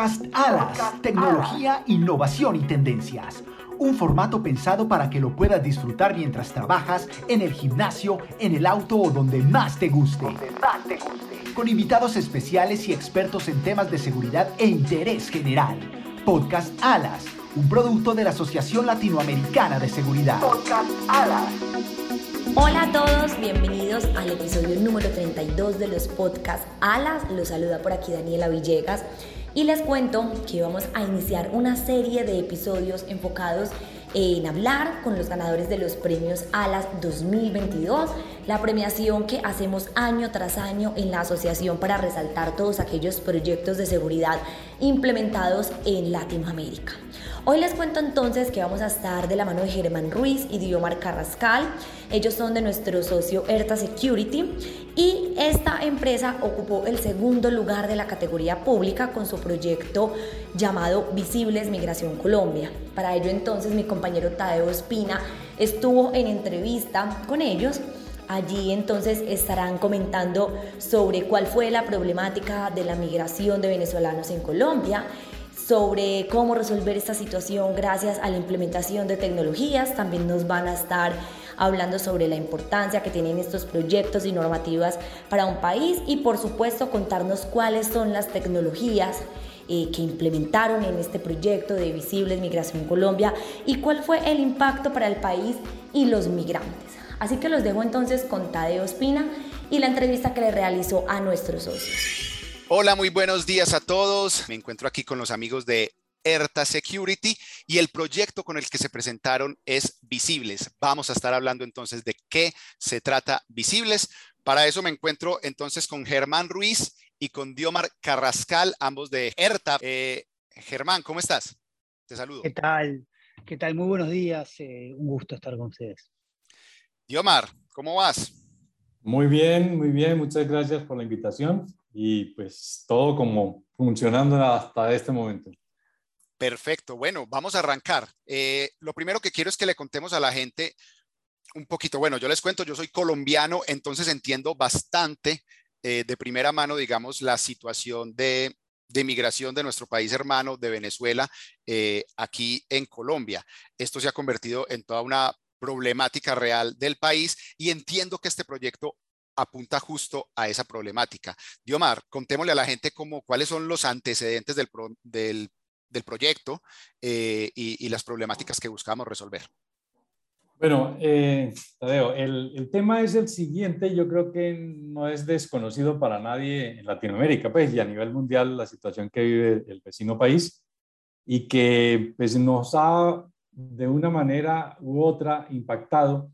Podcast Alas, tecnología, innovación y tendencias. Un formato pensado para que lo puedas disfrutar mientras trabajas, en el gimnasio, en el auto o donde más te guste. Con invitados especiales y expertos en temas de seguridad e interés general. Podcast Alas, un producto de la Asociación Latinoamericana de Seguridad. Podcast Alas. Hola a todos, bienvenidos al episodio número 32 de los podcasts Alas. Los saluda por aquí Daniela Villegas y les cuento que vamos a iniciar una serie de episodios enfocados en hablar con los ganadores de los premios ALAS 2022, la premiación que hacemos año tras año en la asociación para resaltar todos aquellos proyectos de seguridad implementados en Latinoamérica. Hoy les cuento entonces que vamos a estar de la mano de Germán Ruiz y Diomar Carrascal. Ellos son de nuestro socio Erta Security y esta empresa ocupó el segundo lugar de la categoría pública con su proyecto llamado Visibles Migración Colombia. Para ello entonces mi compañero Tadeo Espina estuvo en entrevista con ellos Allí entonces estarán comentando sobre cuál fue la problemática de la migración de venezolanos en Colombia sobre cómo resolver esta situación gracias a la implementación de tecnologías. También nos van a estar hablando sobre la importancia que tienen estos proyectos y normativas para un país y por supuesto contarnos cuáles son las tecnologías eh, que implementaron en este proyecto de Visibles Migración Colombia y cuál fue el impacto para el país y los migrantes. Así que los dejo entonces con Tadeo Espina y la entrevista que le realizó a nuestros socios. Hola, muy buenos días a todos. Me encuentro aquí con los amigos de ERTA Security y el proyecto con el que se presentaron es Visibles. Vamos a estar hablando entonces de qué se trata Visibles. Para eso me encuentro entonces con Germán Ruiz y con Diomar Carrascal, ambos de ERTA. Eh, Germán, ¿cómo estás? Te saludo. ¿Qué tal? ¿Qué tal? Muy buenos días. Eh, un gusto estar con ustedes. Diomar, ¿cómo vas? Muy bien, muy bien. Muchas gracias por la invitación y pues todo como funcionando hasta este momento. Perfecto, bueno, vamos a arrancar. Eh, lo primero que quiero es que le contemos a la gente un poquito, bueno, yo les cuento, yo soy colombiano, entonces entiendo bastante eh, de primera mano, digamos, la situación de, de migración de nuestro país hermano, de Venezuela, eh, aquí en Colombia. Esto se ha convertido en toda una problemática real del país y entiendo que este proyecto apunta justo a esa problemática. Diomar, contémosle a la gente cómo, cuáles son los antecedentes del, del, proyecto eh, y, las problemáticas que buscamos resolver. Bueno, eh, Tadeo, el, el, tema es el siguiente, yo creo que no es desconocido para nadie en Latinoamérica, pues, y a nivel mundial la situación que vive el vecino país y que pues, nos ha de una manera u otra impactado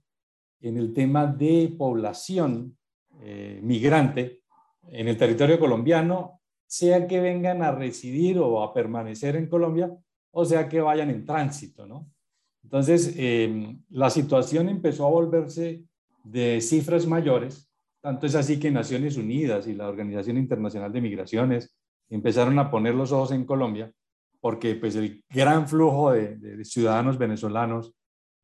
en el tema de población eh, migrante en el territorio colombiano, sea que vengan a residir o a permanecer en Colombia, o sea que vayan en tránsito, ¿no? Entonces, em, la situación empezó a volverse de cifras mayores, tanto es así que Naciones Unidas y la Organización Internacional de Migraciones empezaron a poner los ojos en Colombia, porque pues el gran flujo de, ciudadanos venezolanos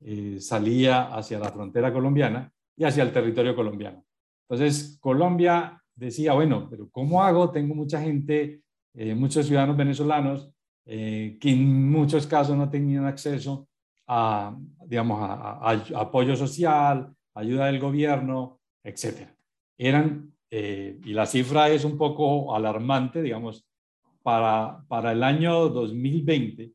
eh, salía hacia la frontera colombiana y hacia el territorio colombiano. Entonces, Colombia decía, bueno, pero ¿cómo hago? Tengo mucha gente, eh, muchos ciudadanos venezolanos eh, que en muchos casos no tenían acceso a, digamos, a, apoyo social, ayuda del gobierno, etc. Eran, eh, y la cifra es un poco alarmante, digamos, para, para el año 2020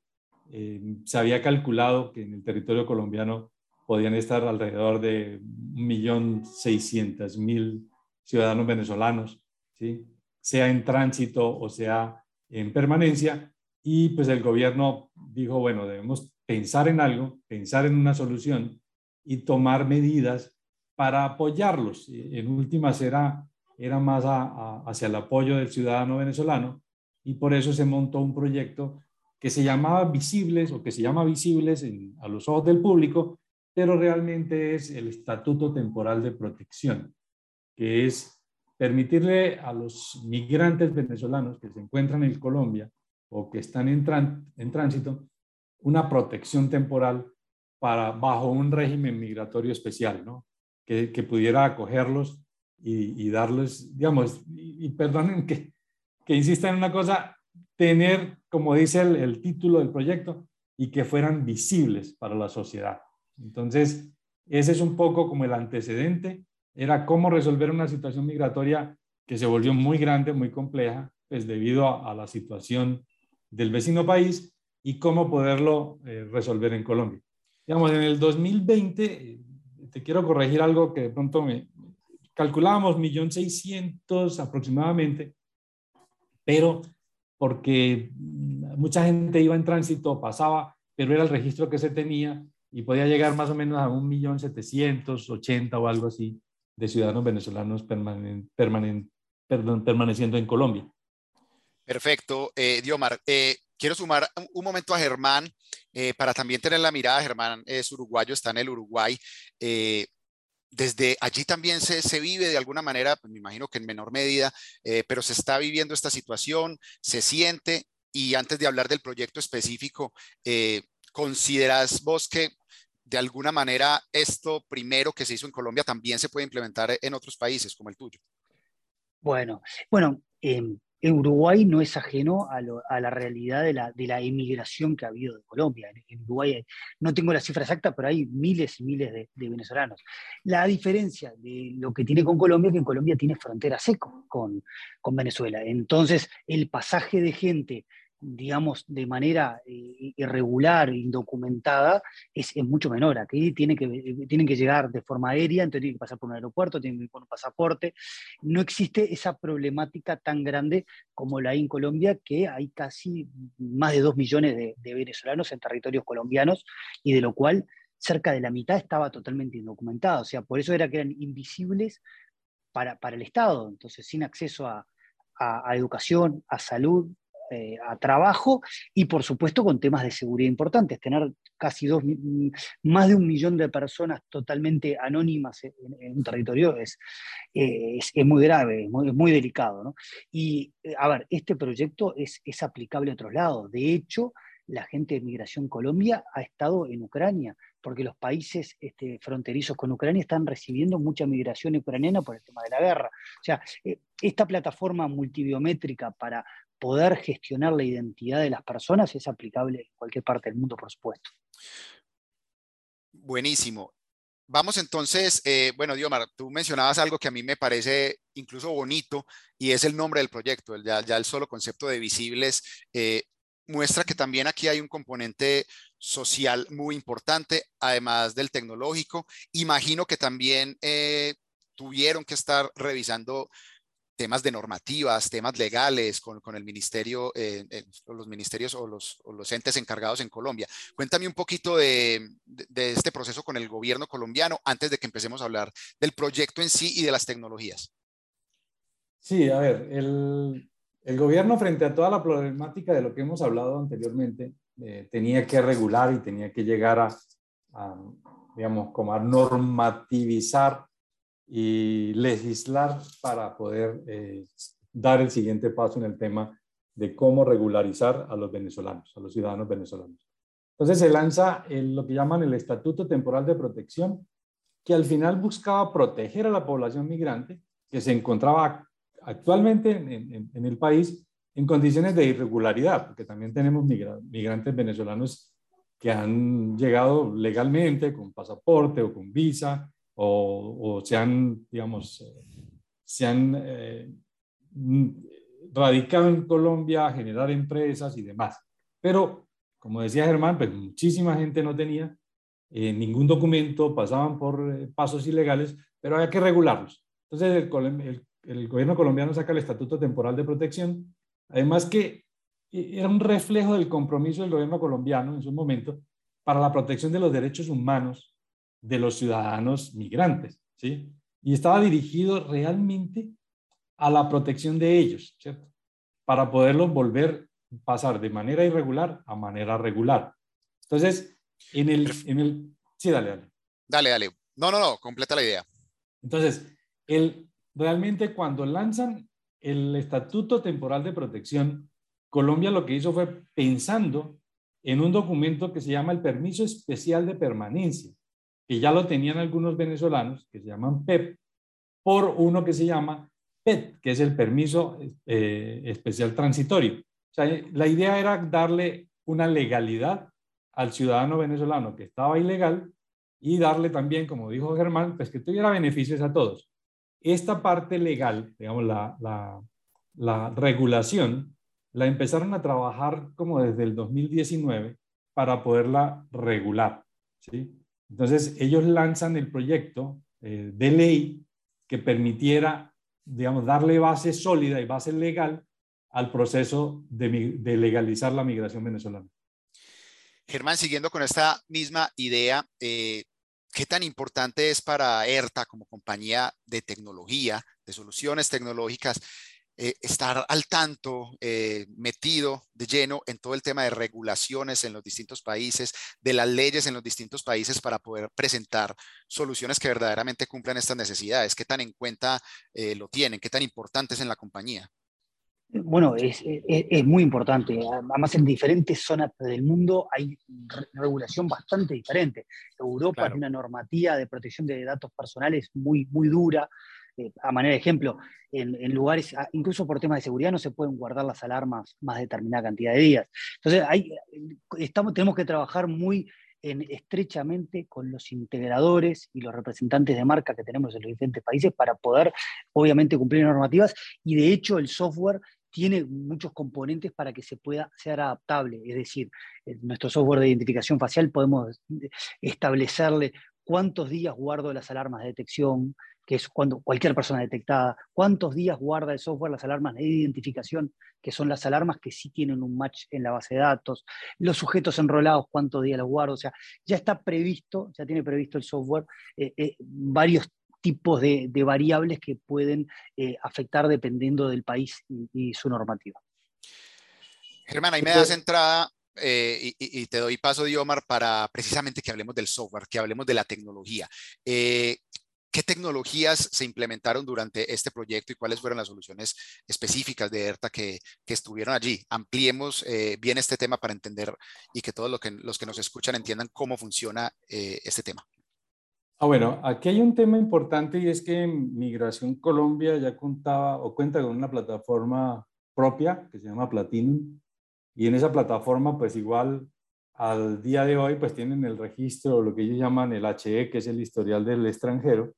se había calculado que en el territorio colombiano podían estar alrededor de 1.600.000 ciudadanos venezolanos, ¿sí? sea en tránsito o sea en permanencia. Y pues el gobierno dijo, bueno, debemos pensar en algo, pensar en una solución y tomar medidas para apoyarlos. En últimas era, era más hacia el apoyo del ciudadano venezolano y por eso se montó un proyecto que se llamaba Visibles o que se llama Visibles a los ojos del público, pero realmente es el Estatuto Temporal de Protección, que es permitirle a los migrantes venezolanos que se encuentran en Colombia o que están en, tránsito una protección temporal para, bajo un régimen migratorio especial, ¿no? que, pudiera acogerlos y, y, darles, digamos, y, perdonen que, que insista en una cosa, tener, como dice el título del proyecto, y que fueran visibles para la sociedad. Entonces, ese es un poco como el antecedente, era cómo resolver una situación migratoria que se volvió muy grande, muy compleja, pues debido a, la situación del vecino país y cómo poderlo eh, resolver en Colombia. Digamos, en el 2020, eh, te quiero corregir algo que de pronto me calculábamos 1.600.000 aproximadamente, pero porque mucha gente iba en tránsito, pasaba, pero era el registro que se tenía y podía llegar más o menos a 1.780.000 o algo así de ciudadanos venezolanos permaneciendo en Colombia. Perfecto, eh, Diomar. Eh, quiero sumar un, momento a Germán eh, para también tener la mirada. Germán es uruguayo, está en el Uruguay. desde allí también se, se, vive de alguna manera, pues me imagino que en menor medida, pero se está viviendo esta situación, se siente. Y antes de hablar del proyecto específico, ¿consideras vos que de alguna manera esto primero que se hizo en Colombia también se puede implementar en otros países como el tuyo? Bueno, bueno, em, Uruguay no es ajeno a, la realidad de la, emigración que ha habido de Colombia. En, Uruguay no tengo la cifra exacta, pero hay miles y miles de, venezolanos. La diferencia de lo que tiene con Colombia es que en Colombia tiene frontera seco con Venezuela. Entonces, el pasaje de gente digamos, de manera eh, irregular, indocumentada, es, mucho menor. Aquí tiene que, eh, tienen que llegar de forma aérea, entonces tienen que pasar por un aeropuerto, tienen que ir por un pasaporte. No existe esa problemática tan grande como la hay en Colombia, que hay casi más de dos millones de, venezolanos en territorios colombianos y de lo cual cerca de la mitad estaba totalmente indocumentada. O sea, por eso era que eran invisibles para, para el Estado, entonces sin acceso a, a educación, a salud, eh, a trabajo y por supuesto con temas de seguridad importantes. Tener casi dos, más de un millón de personas totalmente anónimas en, un territorio es, es, muy grave, es muy, delicado. Y eh, a ver, este proyecto es, es aplicable a otros lados. De hecho, la gente de Migración Colombia ha estado en Ucrania, porque los países este, fronterizos con Ucrania están recibiendo mucha migración ucraniana por el tema de la guerra. O sea, eh, esta plataforma multibiométrica para poder gestionar la identidad de las personas es aplicable en cualquier parte del mundo, por supuesto. Buenísimo. Vamos entonces, eh, bueno, Diomar, tú mencionabas algo que a mí me parece incluso bonito y es el nombre del proyecto, ya, el solo concepto de visibles eh, muestra que también aquí hay un componente social muy importante, además del tecnológico. Imagino que también eh, tuvieron que estar revisando temas de normativas, temas legales con, el ministerio, eh, eh, los ministerios o los, los, entes encargados en Colombia. Cuéntame un poquito de, este proceso con el gobierno colombiano antes de que empecemos a hablar del proyecto en sí y de las tecnologías. Sí, a ver, el, gobierno frente a toda la problemática de lo que hemos hablado anteriormente, eh, tenía que regular y tenía que llegar a, a, digamos, como a normativizar y legislar para poder eh, dar el siguiente paso en el tema de cómo regularizar a los venezolanos, a los ciudadanos venezolanos. Entonces se lanza lo que llaman el Estatuto Temporal de Protección, que al final buscaba proteger a la población migrante que se encontraba actualmente en, en el país en condiciones de irregularidad, porque también tenemos migrantes venezolanos que han llegado legalmente con pasaporte o con visa, o, se han, digamos, se han eh, radicado en Colombia a generar empresas y demás. Pero, como decía Germán, pues muchísima gente no tenía eh, ningún documento, pasaban por eh, pasos ilegales, pero había que regularlos. Entonces, el, el, gobierno colombiano saca el Estatuto Temporal de Protección, además que era un reflejo del compromiso del gobierno colombiano en su momento para la protección de los derechos humanos de los ciudadanos migrantes, ¿sí? Y estaba dirigido realmente a la protección de ellos, ¿cierto? Para poderlos volver a pasar de manera irregular a manera regular. Entonces, en el, en el... Sí, dale, dale. Dale, dale. No, no, no, completa la idea. Entonces, el, realmente cuando lanzan el Estatuto Temporal de Protección, Colombia lo que hizo fue pensando en un documento que se llama el Permiso Especial de Permanencia, que ya lo tenían algunos venezolanos, que se llaman PEP, por uno que se llama PET, que es el permiso eh, especial transitorio. sea, la idea era darle una legalidad al ciudadano venezolano que estaba ilegal y darle también, como dijo Germán, pues que tuviera beneficios a todos. Esta parte legal, digamos, la, la, la regulación, la empezaron a trabajar como desde el 2019 para poderla regular. ¿sí? Entonces, ellos lanzan el proyecto eh, de ley que permitiera, digamos, darle base sólida y base legal al proceso de, legalizar la migración venezolana. Germán, siguiendo con esta misma idea, eh, ¿qué tan importante es para ERTA como compañía de tecnología, de soluciones tecnológicas, eh, estar al tanto, eh, metido de lleno en todo el tema de regulaciones en los distintos países, de las leyes en los distintos países para poder presentar soluciones que verdaderamente cumplan estas necesidades? ¿Qué tan en cuenta eh, lo tienen? ¿Qué tan importantes en la compañía? Bueno, es, muy importante. Además, en diferentes zonas del mundo hay regulación bastante diferente. Europa tiene una normativa de protección de datos personales muy, muy dura. Eh, a manera de ejemplo, en, lugares, ah, incluso por temas de seguridad, no se pueden guardar las alarmas más determinada cantidad de días. Entonces, estamos, tenemos que trabajar muy estrechamente con los integradores y los representantes de marca que tenemos en los diferentes países para poder, obviamente, cumplir normativas. Y de hecho, el software tiene muchos componentes para que se pueda ser adaptable. Es decir, nuestro software de identificación facial podemos establecerle cuántos días guardo las alarmas de detección, que es cuando cualquier persona detectada, cuántos días guarda el software las alarmas de identificación, que son las alarmas que sí tienen un match en la base de datos, los sujetos enrolados, cuántos días los guardo, o sea, ya está previsto, ya tiene previsto el software eh, eh, varios tipos de, variables que pueden eh, afectar dependiendo del país y, su normativa. Germán, ahí me das entrada y, y, te doy paso, Diomar, para precisamente que hablemos del software, que hablemos de la tecnología. ¿Qué tecnologías se implementaron durante este proyecto y cuáles fueron las soluciones específicas de ERTA que, estuvieron allí? Ampliemos eh, bien este tema para entender y que todos los que nos escuchan entiendan cómo funciona eh, este tema. Ah, bueno, aquí hay un tema importante y es que Migración Colombia ya contaba o cuenta con una plataforma propia que se llama Platinum y en esa plataforma pues igual al día de hoy pues tienen el registro, lo que ellos llaman el HE, que es el historial del extranjero,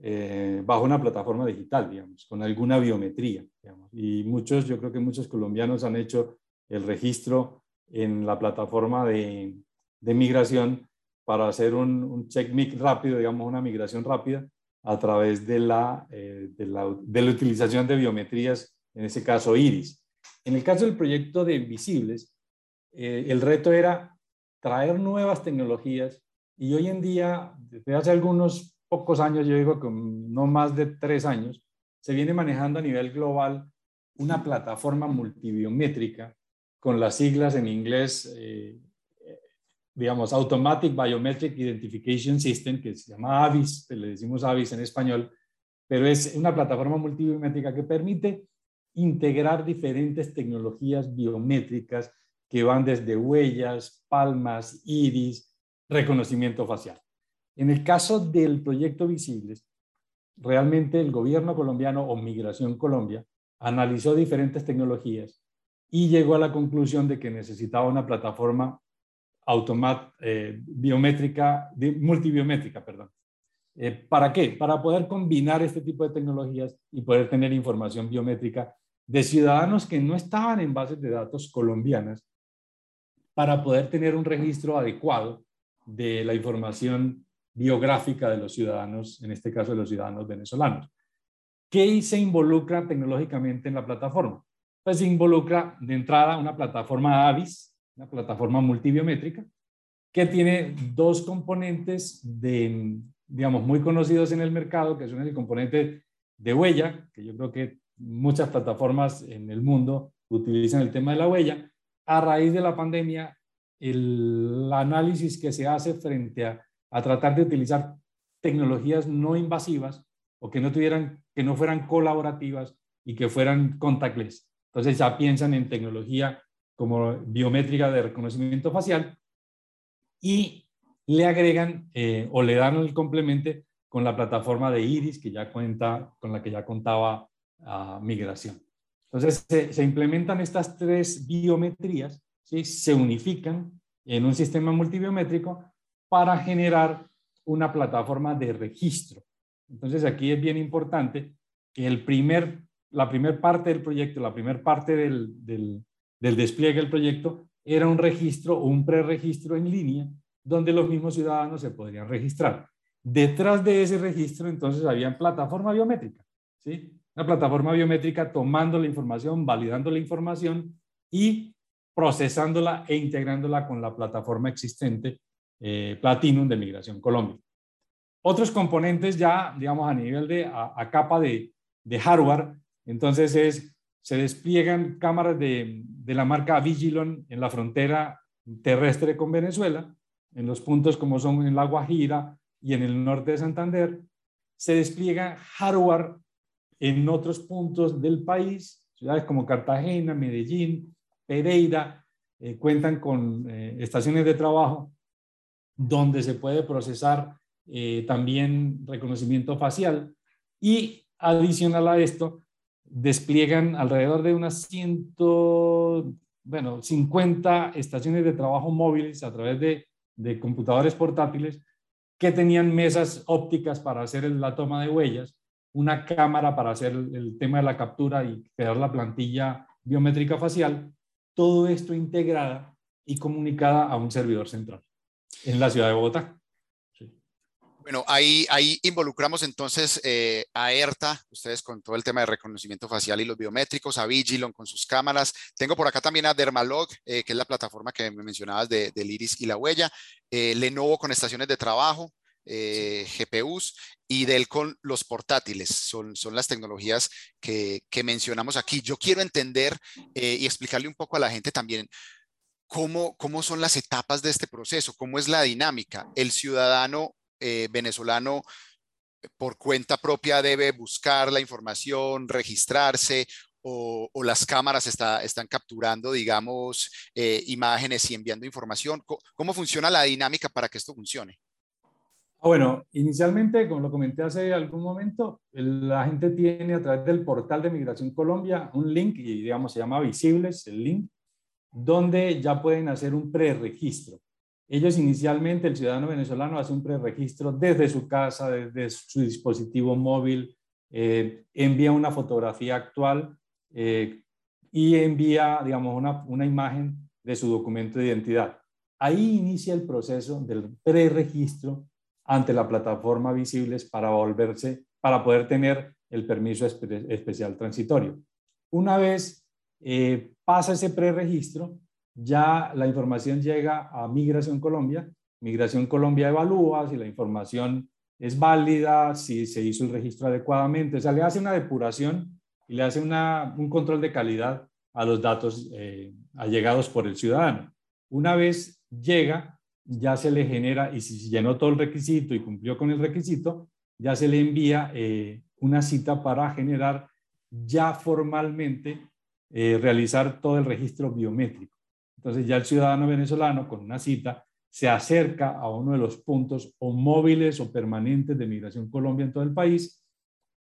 eh, bajo una plataforma digital, digamos, con alguna biometría. Y muchos, yo creo que muchos colombianos han hecho el registro en la plataforma de, de migración para hacer un, un check rápido, digamos, una migración rápida a través de la, eh, de la, de la utilización de biometrías, en ese caso iris. En el caso del proyecto de Invisibles, eh, el reto era traer nuevas tecnologías y hoy en día, desde hace algunos pocos años, yo digo que no más de tres años, se viene manejando a nivel global una plataforma multibiométrica con las siglas en inglés, eh, digamos, Automatic Biometric Identification System, que se llama AVIS, le decimos AVIS en español, pero es una plataforma multibiométrica que permite integrar diferentes tecnologías biométricas que van desde huellas, palmas, iris, reconocimiento facial. En el caso del proyecto Visibles, realmente el gobierno colombiano o Migración Colombia analizó diferentes tecnologías y llegó a la conclusión de que necesitaba una plataforma automat, eh, biométrica, multibiométrica, perdón. Eh, ¿Para qué? Para poder combinar este tipo de tecnologías y poder tener información biométrica de ciudadanos que no estaban en bases de datos colombianas para poder tener un registro adecuado de la información biográfica de los ciudadanos, en este caso de los ciudadanos venezolanos. ¿Qué se involucra tecnológicamente en la plataforma? Pues se involucra de entrada una plataforma AVIS, una plataforma multibiométrica, que tiene dos componentes de, digamos, muy conocidos en el mercado, que son el componente de huella, que yo creo que muchas plataformas en el mundo utilizan el tema de la huella. A raíz de la pandemia, el análisis que se hace frente a a tratar de utilizar tecnologías no invasivas o que no tuvieran, que no fueran colaborativas y que fueran contactless. Entonces ya piensan en tecnología como biométrica de reconocimiento facial y le agregan eh, o le dan el complemento con la plataforma de Iris que ya cuenta, con la que ya contaba a Migración. Entonces, se, implementan estas tres biometrías, ¿sí? se unifican en un sistema multibiométrico para generar una plataforma de registro. Entonces, aquí es bien importante que el primer, la primera parte del proyecto, la primera parte del, del, despliegue del proyecto era un registro un preregistro en línea donde los mismos ciudadanos se podrían registrar. Detrás de ese registro, entonces, había plataforma biométrica, ¿sí? Una plataforma biométrica tomando la información, validando la información y procesándola e integrándola con la plataforma existente eh, Platinum de Migración Colombia. Otros componentes ya, digamos, a nivel de, a, capa de, de, hardware, entonces es, se despliegan cámaras de, de la marca Vigilon en la frontera terrestre con Venezuela, en los puntos como son en La Guajira y en el norte de Santander. Se despliega hardware en otros puntos del país, ciudades como Cartagena, Medellín, Pereira, eh, cuentan con eh, estaciones de trabajo donde se puede procesar eh, también reconocimiento facial. Y adicional a esto, despliegan alrededor de unas 100, bueno, 50 estaciones de trabajo móviles a través de, de computadores portátiles que tenían mesas ópticas para hacer la toma de huellas, una cámara para hacer el tema de la captura y crear la plantilla biométrica facial, todo esto integrada y comunicada a un servidor central en la ciudad de Bogotá. Bueno, ahí, ahí involucramos entonces eh, a ERTA, ustedes con todo el tema de reconocimiento facial y los biométricos, a Vigilon con sus cámaras. Tengo por acá también a Dermalog, eh, que es la plataforma que me mencionabas de, del iris y la huella. Eh, Lenovo con estaciones de trabajo, GPUs y Dell con los portátiles. Son, son las tecnologías que, que mencionamos aquí. Yo quiero entender y explicarle un poco a la gente también cómo, cómo son las etapas de este proceso, cómo es la dinámica. El ciudadano eh, venezolano por cuenta propia debe buscar la información, registrarse o, las cámaras está, están capturando, digamos, eh, imágenes y enviando información? ¿Cómo, funciona la dinámica para que esto funcione? Ah, bueno, inicialmente, como lo comenté hace algún momento, la gente tiene a través del portal de Migración Colombia un link, y digamos se llama Visibles, el link, donde ya pueden hacer un preregistro. Ellos inicialmente, el ciudadano venezolano hace un preregistro desde su casa, desde su dispositivo móvil, eh, envía una fotografía actual eh, y envía, digamos, una, una imagen de su documento de identidad. Ahí inicia el proceso del preregistro ante la plataforma Visibles para volverse, para poder tener el permiso especial transitorio. Una vez eh, pasa ese preregistro, ya la información llega a Migración Colombia. Migración Colombia evalúa si la información es válida, si se hizo el registro adecuadamente. O sea, le hace una depuración y le hace un control de calidad a los datos eh, allegados por el ciudadano. Una vez llega, ya se le genera, y si llenó todo el requisito y cumplió con el requisito, ya se le envía eh, una cita para generar ya formalmente, eh, realizar todo el registro biométrico. Entonces ya el ciudadano venezolano con una cita se acerca a uno de los puntos o móviles o permanentes de Migración Colombia en todo el país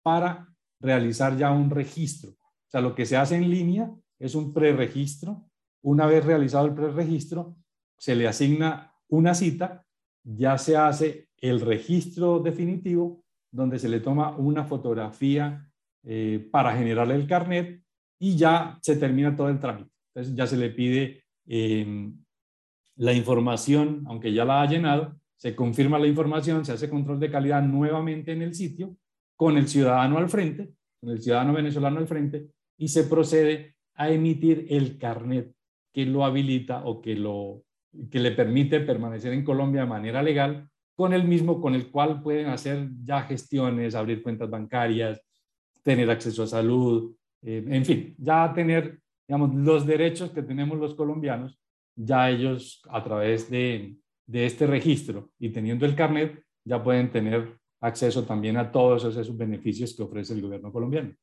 para realizar ya un registro. O sea, lo que se hace en línea es un preregistro. Una vez realizado el preregistro, se le asigna una cita, ya se hace el registro definitivo, donde se le toma una fotografía eh, para generarle el carnet y ya se termina todo el trámite. Entonces ya se le pide Em, la información, aunque ya la ha llenado, se confirma la información, se hace control de calidad nuevamente en el sitio, con el ciudadano al frente, con el ciudadano venezolano al frente, y se procede a emitir el carnet que lo habilita o que, lo, que le permite permanecer en Colombia de manera legal, con el mismo con el cual pueden hacer ya gestiones, abrir cuentas bancarias, tener acceso a salud, eh, en fin, ya tener digamos, los derechos que tenemos los colombianos, ya ellos a través de, de este registro y teniendo el carnet, ya pueden tener acceso también a todos esos beneficios que ofrece el gobierno colombiano.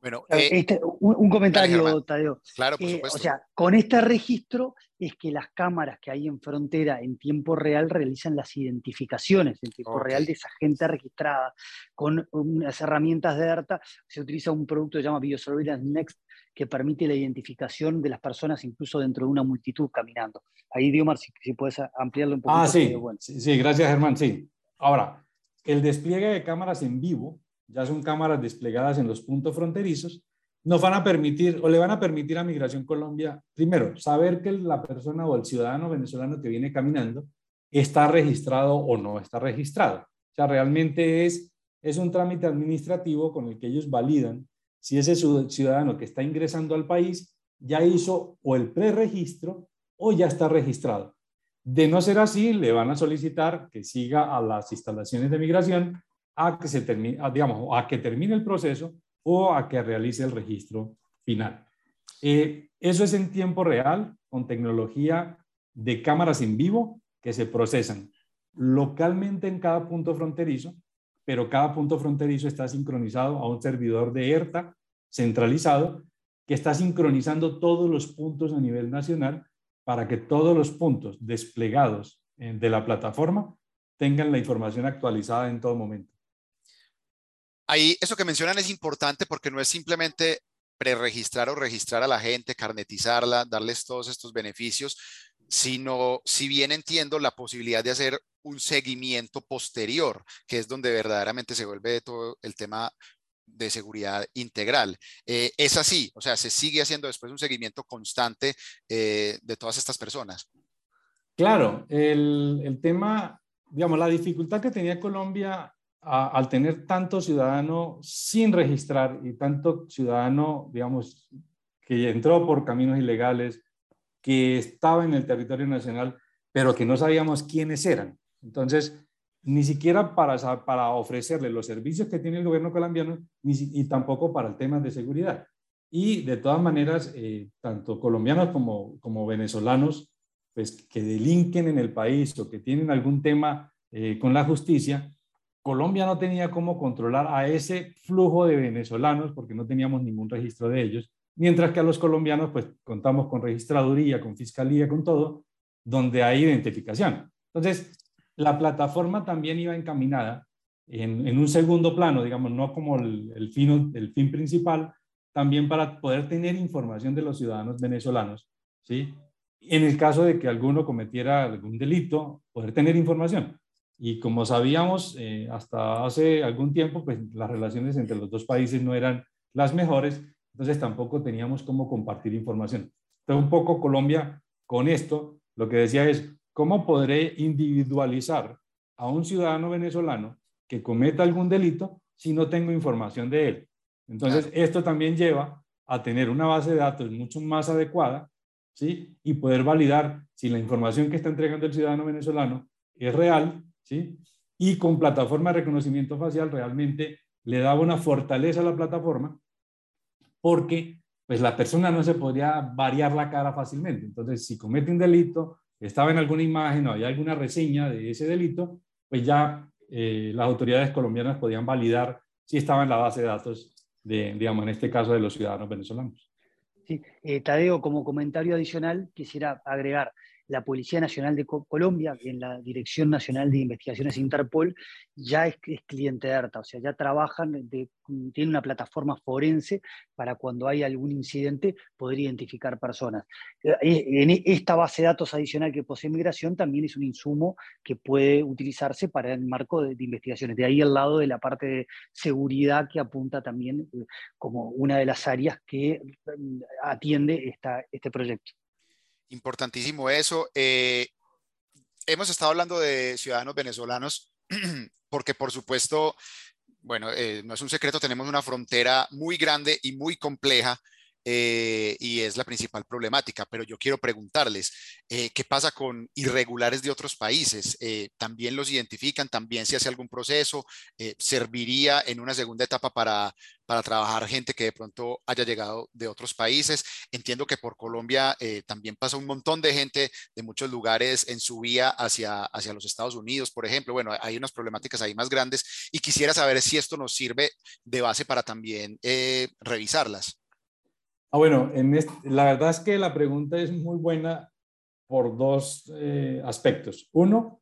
Bueno, eh, este, un, comentario, Tadeo. Claro, por eh, O sea, con este registro es que las cámaras que hay en frontera en tiempo real realizan las identificaciones en tiempo real de esa gente registrada. Con unas herramientas de ERTA se utiliza un producto que se llama Biosurveillance Next que permite la identificación de las personas incluso dentro de una multitud caminando. Ahí, Diomar, si, si puedes ampliarlo un poco. Ah, sí. sí, gracias, Germán. Sí. Ahora, el despliegue de cámaras en vivo, ya son cámaras desplegadas en los puntos fronterizos, nos van a permitir o le van a permitir a Migración Colombia, primero, saber que la persona o el ciudadano venezolano que viene caminando está registrado o no está registrado. O sea, realmente es, es un trámite administrativo con el que ellos validan si ese ciudadano que está ingresando al país ya hizo o el preregistro o ya está registrado. De no ser así, le van a solicitar que siga a las instalaciones de migración a que, se termine, digamos, a que termine el proceso o a que realice el registro final. Eh, eso es en tiempo real, con tecnología de cámaras en vivo que se procesan localmente en cada punto fronterizo, pero cada punto fronterizo está sincronizado a un servidor de ERTA centralizado que está sincronizando todos los puntos a nivel nacional para que todos los puntos desplegados eh, de la plataforma tengan la información actualizada en todo momento. Ahí, eso que mencionan es importante porque no es simplemente preregistrar o registrar a la gente, carnetizarla, darles todos estos beneficios, sino, si bien entiendo, la posibilidad de hacer un seguimiento posterior, que es donde verdaderamente se vuelve todo el tema de seguridad integral. Eh, es así, o sea, se sigue haciendo después un seguimiento constante eh, de todas estas personas. Claro, el, el, tema, digamos, la dificultad que tenía Colombia al tener tanto ciudadano sin registrar y tanto ciudadano, digamos, que entró por caminos ilegales, que estaba en el territorio nacional, pero que no sabíamos quiénes eran. Entonces, ni siquiera para, para ofrecerle los servicios que tiene el gobierno colombiano ni, y tampoco para el tema de seguridad. Y de todas maneras, eh, tanto colombianos como, como venezolanos, pues que delinquen en el país o que tienen algún tema eh, con la justicia, Colombia no tenía cómo controlar a ese flujo de venezolanos porque no teníamos ningún registro de ellos, mientras que a los colombianos pues contamos con registraduría, con fiscalía, con todo, donde hay identificación. Entonces, la plataforma también iba encaminada en, un segundo plano, digamos, no como el, fin, el fin principal, también para poder tener información de los ciudadanos venezolanos, ¿sí? En el caso de que alguno cometiera algún delito, poder tener información. Y como sabíamos, eh, hasta hace algún tiempo, pues las relaciones entre los dos países no eran las mejores, entonces tampoco teníamos cómo compartir información. Entonces, un poco Colombia con esto, lo que decía es, ¿cómo podré individualizar a un ciudadano venezolano que cometa algún delito si no tengo información de él? Entonces, esto también lleva a tener una base de datos mucho más adecuada, ¿sí? Y poder validar si la información que está entregando el ciudadano venezolano es real y con plataforma de reconocimiento facial realmente le daba una fortaleza a la plataforma porque pues la persona no se podría variar la cara fácilmente. Entonces, si comete un delito, estaba en alguna imagen o hay alguna reseña de ese delito, pues ya eh, las autoridades colombianas podían validar si estaba en la base de datos de, digamos, en este caso de los ciudadanos venezolanos. Sí, eh, Tadeo, como comentario adicional, quisiera agregar, la Policía Nacional de Colombia, en la Dirección Nacional de Investigaciones Interpol, ya es, cliente de ERTA, o sea, ya trabajan, de, tienen una plataforma forense para cuando hay algún incidente poder identificar personas. Eh, en esta base de datos adicional que posee Migración también es un insumo que puede utilizarse para el marco de, investigaciones. De ahí al lado de la parte de seguridad que apunta también eh, como una de las áreas que mm, atiende esta, este proyecto. Importantísimo eso. Eh, hemos estado hablando de ciudadanos venezolanos porque por supuesto, bueno, eh, no es un secreto, tenemos una frontera muy grande y muy compleja eh, y es la principal problemática. Pero yo quiero preguntarles, eh, ¿qué pasa con irregulares de otros países? Eh, ¿También los identifican? ¿También se hace algún proceso? ¿Serviría en una segunda etapa para, para trabajar gente que de pronto haya llegado de otros países? Entiendo que por Colombia también pasa un montón de gente de muchos lugares en su vía hacia, hacia los Estados Unidos, por ejemplo. Bueno, hay unas problemáticas ahí más grandes y quisiera saber si esto nos sirve de base para también revisarlas. Ah, bueno, en la verdad es que la pregunta es muy buena por dos eh, aspectos. Uno,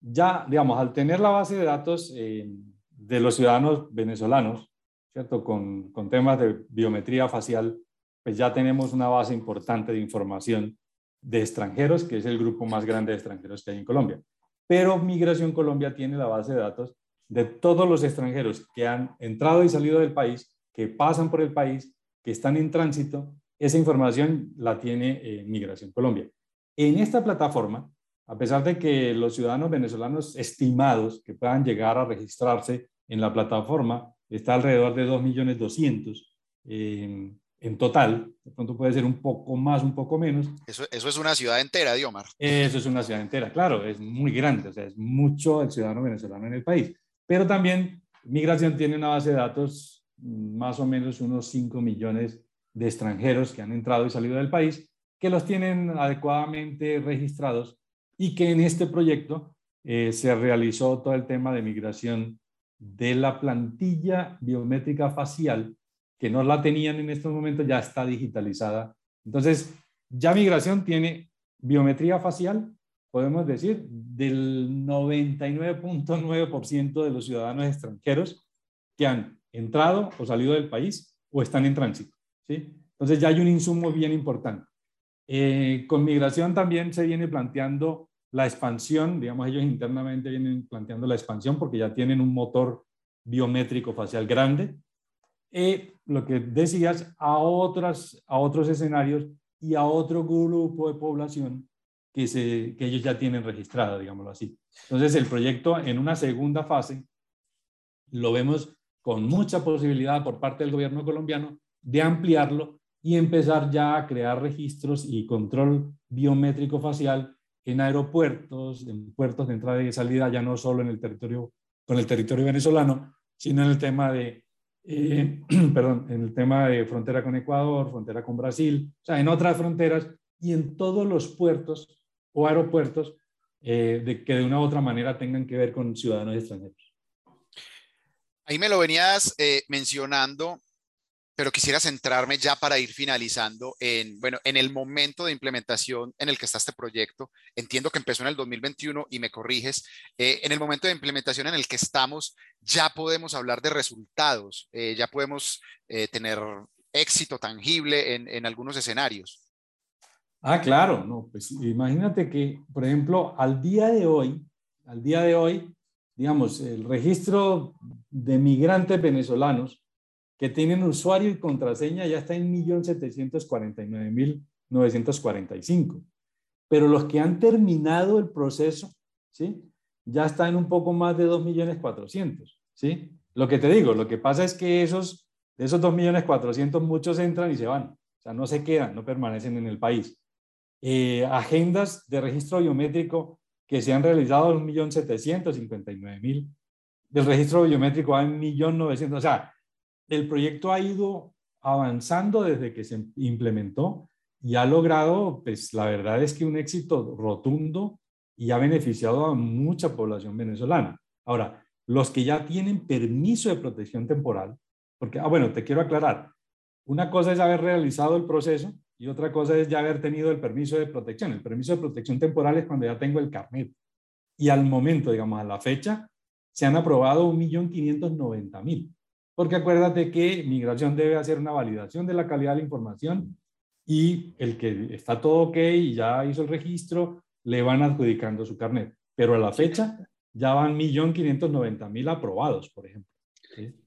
ya, digamos, al tener la base de datos eh, de los ciudadanos venezolanos, ¿cierto? Con, con temas de biometría facial, pues ya tenemos una base importante de información de extranjeros, que es el grupo más grande de extranjeros que hay en Colombia. Pero Migración Colombia tiene la base de datos de todos los extranjeros que han entrado y salido del país, que pasan por el país, que están en tránsito. Esa información la tiene eh, Migración Colombia. En esta plataforma, a pesar de que los ciudadanos venezolanos estimados que puedan llegar a registrarse en la plataforma está alrededor de 2.200.000 eh, en total, de pronto puede ser un poco más, un poco menos. Eso, eso es una ciudad entera, Diomar. Eso es una ciudad entera, claro, es muy grande, o sea, es mucho el ciudadano venezolano en el país. Pero también Migración tiene una base de datos, más o menos unos 5 millones de extranjeros que han entrado y salido del país, que los tienen adecuadamente registrados y que en este proyecto eh, se realizó todo el tema de migración de la plantilla biométrica facial que no la tenían en estos momentos, ya está digitalizada. Entonces, ya migración tiene biometría facial, podemos decir, del 99.9% de los ciudadanos extranjeros que han entrado o salido del país o están en tránsito. ¿sí? Entonces, ya hay un insumo bien importante. Eh, con migración también se viene planteando la expansión, digamos, ellos internamente vienen planteando la expansión porque ya tienen un motor biométrico facial grande eh, lo que decías, a, otras, a otros escenarios y a otro grupo de población que, se, que ellos ya tienen registrada, digámoslo así. Entonces, el proyecto en una segunda fase lo vemos con mucha posibilidad por parte del gobierno colombiano de ampliarlo y empezar ya a crear registros y control biométrico facial en aeropuertos, en puertos de entrada y salida, ya no solo en el territorio, con el territorio venezolano, sino en el tema de eh, perdón, en el tema de frontera con Ecuador, frontera con Brasil, o sea, en otras fronteras y en todos los puertos o aeropuertos eh, de que de una u otra manera tengan que ver con ciudadanos extranjeros. Ahí me lo venías eh, mencionando pero quisiera centrarme ya para ir finalizando en, bueno, en el momento de implementación en el que está este proyecto. Entiendo que empezó en el 2021 y me corriges. Eh, en el momento de implementación en el que estamos, ya podemos hablar de resultados, eh, ya podemos eh, tener éxito tangible en, en, algunos escenarios. Ah, claro, no, pues imagínate que, por ejemplo, al día de hoy, al día de hoy, digamos, el registro de migrantes venezolanos que tienen usuario y contraseña ya está en 1.749.945. Pero los que no el proceso, ¿sí? Ya está en un poco más de 2.400.000, ¿sí? Lo que te digo, lo que pasa es que esos, de esos 2.400.000 muchos entran y se van. O sea, no se quedan, no permanecen en el país. Eh, agendas de registro biométrico que se han realizado 1.759.000. Del registro biométrico en 1.900.000. O sea, el proyecto ha ido avanzando desde que se implementó y ha logrado, pues la verdad es que un éxito rotundo y ha beneficiado a mucha población venezolana. Ahora, los que ya tienen permiso de protección temporal, porque, ah, bueno, te quiero aclarar, una cosa es haber realizado el proceso y otra cosa es ya haber tenido el permiso de protección. El permiso de protección temporal es cuando ya tengo el carnet. Y al momento, digamos, a la fecha, se han aprobado 1.590.000. Porque acuérdate que migración debe hacer una validación de la calidad de la información y el que está todo ok y ya hizo el registro, le van adjudicando su carnet. Pero a la fecha ya van 1.590.000 aprobados, por ejemplo.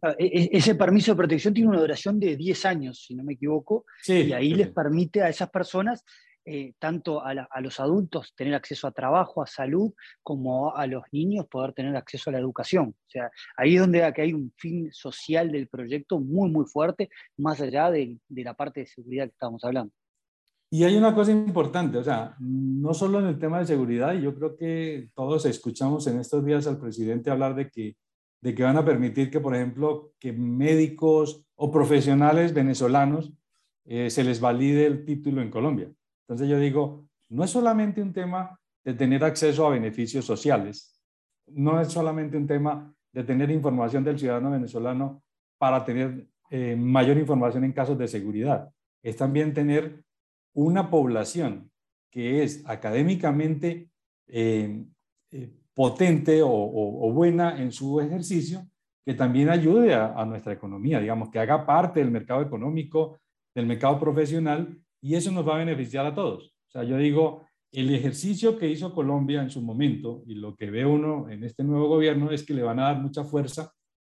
Ah, e, e, ese permiso de protección tiene una duración de 10 años, si no me equivoco, y ahí les permite a esas personas eh, tanto a, los adultos tener acceso a trabajo, a salud, como a los niños poder tener acceso a la educación. O sea, ahí es donde hay un fin social del proyecto muy, muy fuerte, más allá de, la parte de seguridad que estamos hablando. Y hay una cosa importante, o sea, no solo en el tema de seguridad, yo creo que todos escuchamos en estos días al presidente hablar de que, de que van a permitir que, por ejemplo, que médicos o profesionales venezolanos eh, se les valide el título en Colombia. Entonces yo digo, no es solamente un tema de tener acceso a beneficios sociales, no es solamente un tema de tener información del ciudadano venezolano para tener eh, mayor información en casos de seguridad, es también tener una población que es académicamente eh, eh, potente o, buena en su ejercicio, que también ayude a, nuestra economía, digamos, que haga parte del mercado económico, del mercado profesional, y eso nos va a beneficiar a todos. O sea, yo digo, el ejercicio que hizo Colombia en su momento y lo que ve uno en este nuevo gobierno es que le van a dar mucha fuerza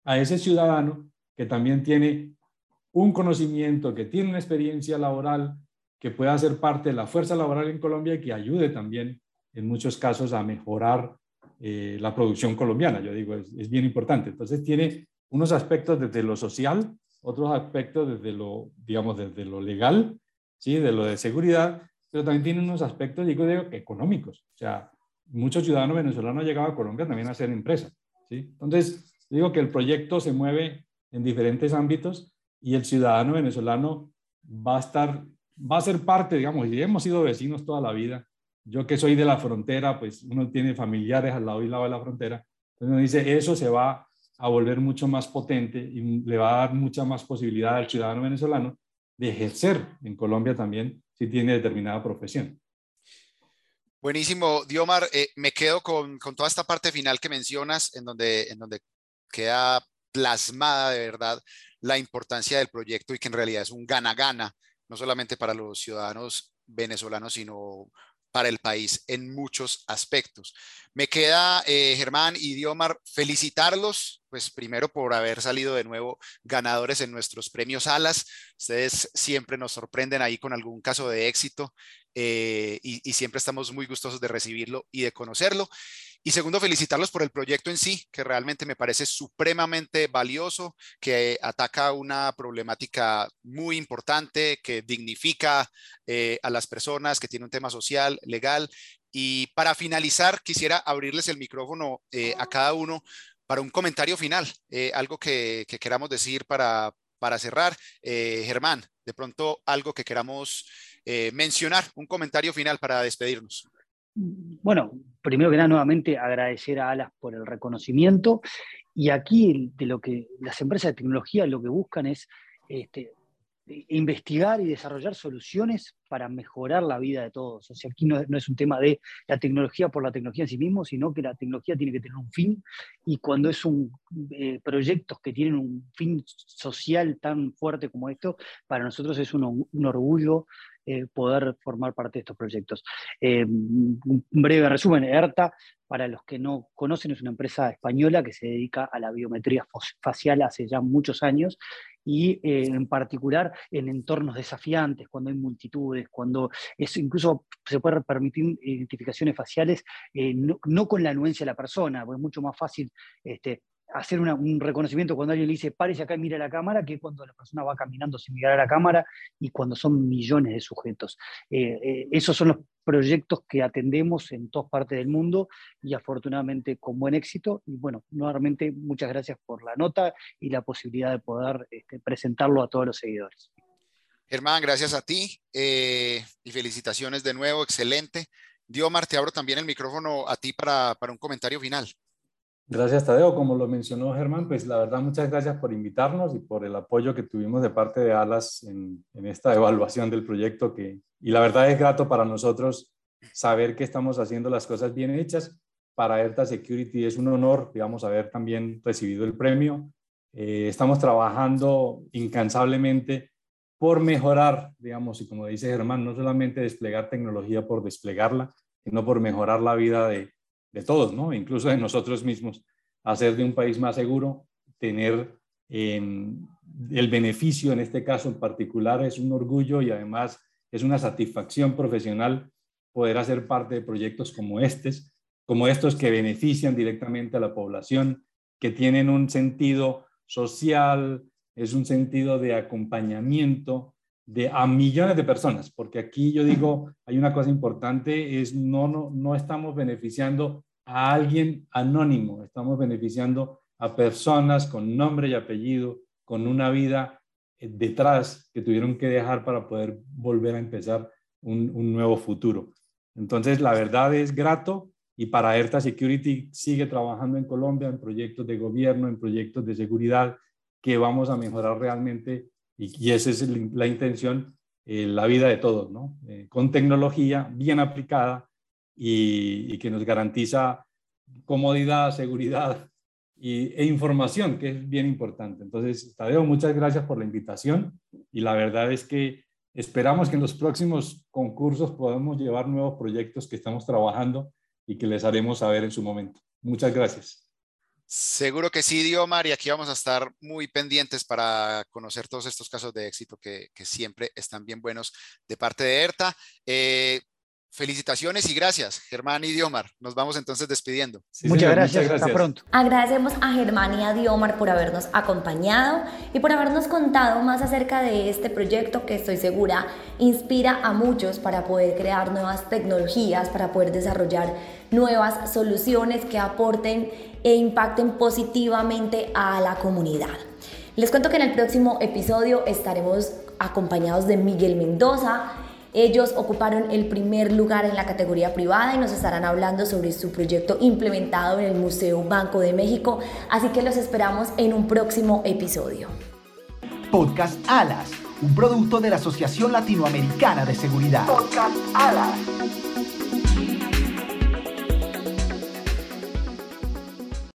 a ese ciudadano que también tiene un conocimiento, que tiene una experiencia laboral, que pueda ser parte de la fuerza laboral en Colombia y que ayude también en muchos casos a mejorar eh, la producción colombiana. Yo digo, es, bien importante. Entonces tiene unos aspectos desde lo social, otros aspectos desde lo, digamos, desde lo legal, ¿sí? de lo de seguridad, pero también tiene unos aspectos, digo, económicos. O sea, muchos ciudadanos venezolanos llegaban a Colombia también a hacer empresas. ¿sí? Entonces, digo que el proyecto se mueve en diferentes ámbitos y el ciudadano venezolano va a estar, va a ser parte, digamos, y hemos sido vecinos toda la vida. Yo que soy de la frontera, pues uno tiene familiares al lado y lado de la frontera. Entonces uno dice, eso se va a volver mucho más potente y le va a dar mucha más posibilidad al ciudadano venezolano de ejercer en Colombia también si tiene determinada profesión. Buenísimo, Diomar. Eh, me quedo con, con, toda esta parte final que mencionas, en donde, en donde queda plasmada de verdad la importancia del proyecto y que en realidad es un gana-gana, no solamente para los ciudadanos venezolanos, sino para el país en muchos aspectos. Me queda, eh, Germán y Diomar, felicitarlos, pues primero por haber salido de nuevo ganadores en nuestros premios Alas. Ustedes siempre nos sorprenden ahí con algún caso de éxito eh, y, siempre estamos muy gustosos de recibirlo y de conocerlo. Y segundo, felicitarlos por el proyecto en sí, que realmente me parece supremamente valioso, que ataca una problemática muy importante, que dignifica eh, a las personas, que tiene un tema social, legal. Y para finalizar, quisiera abrirles el micrófono eh, a cada uno para un comentario final, eh, algo que, queramos decir para, para cerrar. Germán, de pronto algo que queramos mencionar, un comentario final para despedirnos. Bueno, primero que nada, nuevamente agradecer a Alas por el reconocimiento. Y aquí de lo que las empresas de tecnología lo que buscan es este, investigar y desarrollar soluciones para mejorar la vida de todos. O sea, aquí no, es un tema de la tecnología por la tecnología en sí mismo, sino que la tecnología tiene que tener un fin y cuando es un eh, proyectos que tienen un fin social tan fuerte como esto, para nosotros es un, un orgullo eh, poder formar parte de estos proyectos. Eh, un breve resumen, ERTA, para los que no conocen, es una empresa española que se dedica a la biometría facial hace ya muchos años y eh, en particular en entornos desafiantes, cuando hay multitudes, cuando es, incluso se puede permitir identificaciones faciales no, no, con la anuencia de la persona, porque es mucho más fácil este, hacer un reconocimiento cuando alguien le dice párese acá y mire la cámara, que cuando la persona va caminando sin mirar a la cámara y cuando son millones de sujetos. Eh, eh, esos son los proyectos que atendemos en todas partes del mundo y afortunadamente con buen éxito. Y bueno, nuevamente muchas gracias por la nota y la posibilidad de poder este, presentarlo a todos los seguidores. Germán, gracias a ti eh, y felicitaciones de nuevo, excelente. Diomar, te abro también el micrófono a ti para, para un comentario final. Gracias, Tadeo. Como lo mencionó Germán, pues la verdad, muchas gracias por invitarnos y por el apoyo que tuvimos de parte de Alas en, esta evaluación del proyecto. Que, y la verdad es grato para nosotros saber que estamos haciendo las cosas bien hechas. Para ERTA Security es un honor, digamos, haber también recibido el premio. Eh, estamos trabajando incansablemente por mejorar, digamos, y como dice Germán, no solamente desplegar tecnología por desplegarla, sino por mejorar la vida de, de todos, ¿no? incluso de nosotros mismos, hacer de un país más seguro, tener em, el beneficio en este caso en particular es un orgullo y además es una satisfacción profesional poder hacer parte de proyectos como estos, como estos que benefician directamente a la población, que tienen un sentido social, es un sentido de acompañamiento de a millones de personas, porque aquí yo digo, hay una cosa importante, es no, no, no estamos beneficiando a alguien anónimo, estamos beneficiando a personas con nombre y apellido, con una vida eh, detrás que tuvieron que dejar para poder volver a empezar un, un nuevo futuro. Entonces, la verdad es grato y para ERTA Security sigue trabajando en Colombia en proyectos de gobierno, en proyectos de seguridad que vamos a mejorar realmente y, esa es la intención, eh, la vida de todos, ¿no? Eh, con tecnología bien aplicada y, y, que nos garantiza comodidad, seguridad y, e información, que es bien importante. Entonces, Tadeo, muchas gracias por la invitación y la verdad es que esperamos que en los próximos concursos podamos llevar nuevos proyectos que estamos trabajando y que les haremos saber en su momento. Muchas gracias. Seguro que sí, Diomar, y aquí vamos a estar muy pendientes para conocer todos estos casos de éxito que, siempre están bien buenos de parte de ERTA. Eh, Felicitaciones y gracias, Germán y Diomar. Nos vamos entonces despidiendo. muchas, gracias, hasta pronto. Agradecemos a Germán y a Diomar por habernos acompañado y por habernos contado más acerca de este proyecto que estoy segura inspira a muchos para poder crear nuevas tecnologías, para poder desarrollar nuevas soluciones que aporten e impacten positivamente a la comunidad. Les cuento que en el próximo episodio estaremos acompañados de Miguel Mendoza ellos ocuparon el primer lugar en la categoría privada y nos estarán hablando sobre su proyecto implementado en el Museo Banco de México, así que los esperamos en un próximo episodio. Podcast Alas, un producto de la Asociación Latinoamericana de Seguridad. Podcast Alas.